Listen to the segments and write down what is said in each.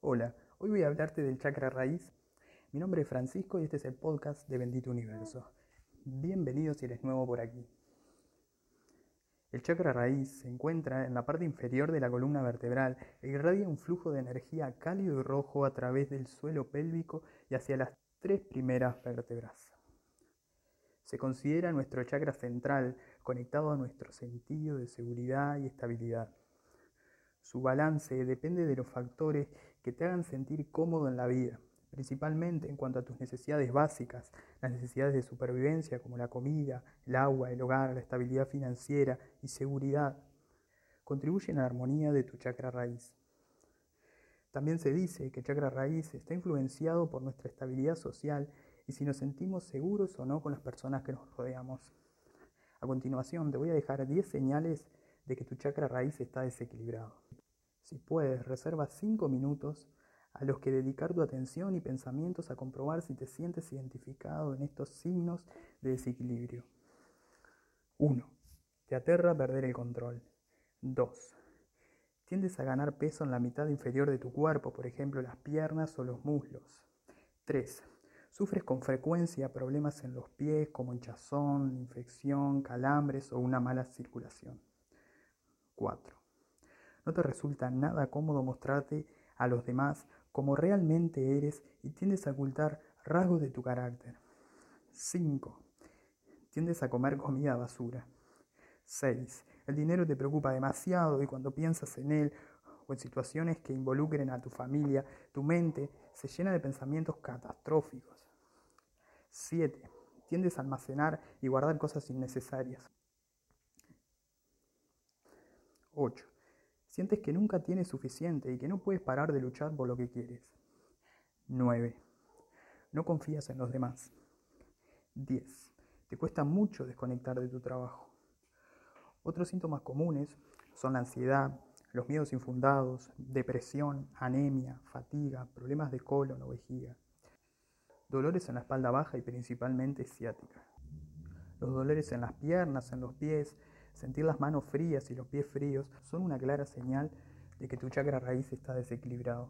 Hola, hoy voy a hablarte del chakra raíz. Mi nombre es Francisco y este es el podcast de Bendito Universo. Bienvenido si eres nuevo por aquí. El chakra raíz se encuentra en la parte inferior de la columna vertebral e irradia un flujo de energía cálido y rojo a través del suelo pélvico y hacia las tres primeras vértebras. Se considera nuestro chakra central conectado a nuestro sentido de seguridad y estabilidad. Su balance depende de los factores que te hagan sentir cómodo en la vida, principalmente en cuanto a tus necesidades básicas, las necesidades de supervivencia como la comida, el agua, el hogar, la estabilidad financiera y seguridad, contribuyen a la armonía de tu chakra raíz. También se dice que el chakra raíz está influenciado por nuestra estabilidad social y si nos sentimos seguros o no con las personas que nos rodeamos. A continuación te voy a dejar 10 señales de que tu chakra raíz está desequilibrado. Si puedes, reserva 5 minutos a los que dedicar tu atención y pensamientos a comprobar si te sientes identificado en estos signos de desequilibrio. 1. Te aterra perder el control. 2. Tiendes a ganar peso en la mitad inferior de tu cuerpo, por ejemplo las piernas o los muslos. 3. Sufres con frecuencia problemas en los pies como hinchazón, infección, calambres o una mala circulación. 4. No te resulta nada cómodo mostrarte a los demás como realmente eres y tiendes a ocultar rasgos de tu carácter. 5. Tiendes a comer comida basura. 6. El dinero te preocupa demasiado y cuando piensas en él o en situaciones que involucren a tu familia, tu mente se llena de pensamientos catastróficos. 7. Tiendes a almacenar y guardar cosas innecesarias. 8. Sientes que nunca tienes suficiente y que no puedes parar de luchar por lo que quieres. 9. No confías en los demás. 10. Te cuesta mucho desconectar de tu trabajo. Otros síntomas comunes son la ansiedad, los miedos infundados, depresión, anemia, fatiga, problemas de colon o vejiga, dolores en la espalda baja y principalmente ciática. Los dolores en las piernas, en los pies, Sentir las manos frías y los pies fríos son una clara señal de que tu chakra raíz está desequilibrado.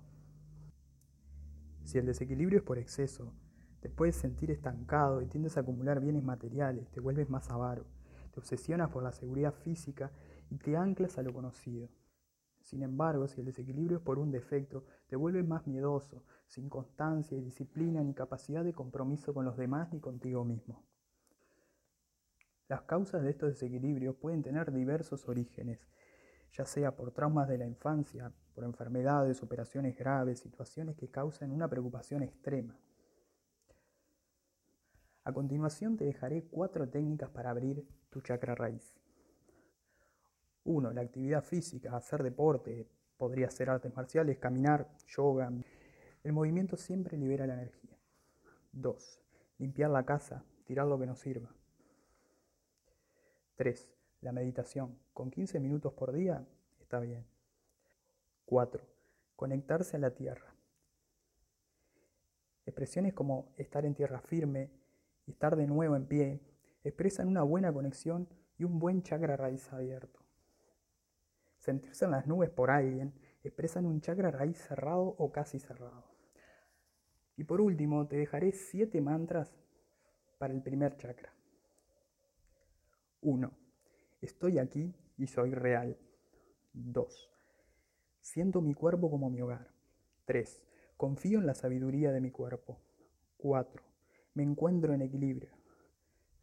Si el desequilibrio es por exceso, te puedes sentir estancado y tiendes a acumular bienes materiales, te vuelves más avaro, te obsesionas por la seguridad física y te anclas a lo conocido. Sin embargo, si el desequilibrio es por un defecto, te vuelves más miedoso, sin constancia y disciplina ni capacidad de compromiso con los demás ni contigo mismo. Las causas de estos desequilibrios pueden tener diversos orígenes, ya sea por traumas de la infancia, por enfermedades, operaciones graves, situaciones que causan una preocupación extrema. A continuación te dejaré cuatro técnicas para abrir tu chakra raíz. 1. La actividad física, hacer deporte, podría ser artes marciales, caminar, yoga. El movimiento siempre libera la energía. 2. Limpiar la casa, tirar lo que no sirva. 3. La meditación. Con 15 minutos por día está bien. 4. Conectarse a la tierra. Expresiones como estar en tierra firme y estar de nuevo en pie expresan una buena conexión y un buen chakra raíz abierto. Sentirse en las nubes por alguien expresan un chakra raíz cerrado o casi cerrado. Y por último, te dejaré 7 mantras para el primer chakra. 1. Estoy aquí y soy real. 2. Siento mi cuerpo como mi hogar. 3. Confío en la sabiduría de mi cuerpo. 4. Me encuentro en equilibrio.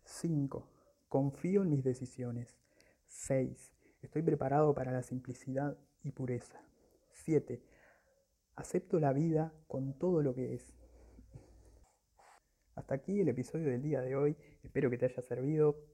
5. Confío en mis decisiones. 6. Estoy preparado para la simplicidad y pureza. 7. Acepto la vida con todo lo que es. Hasta aquí el episodio del día de hoy. Espero que te haya servido.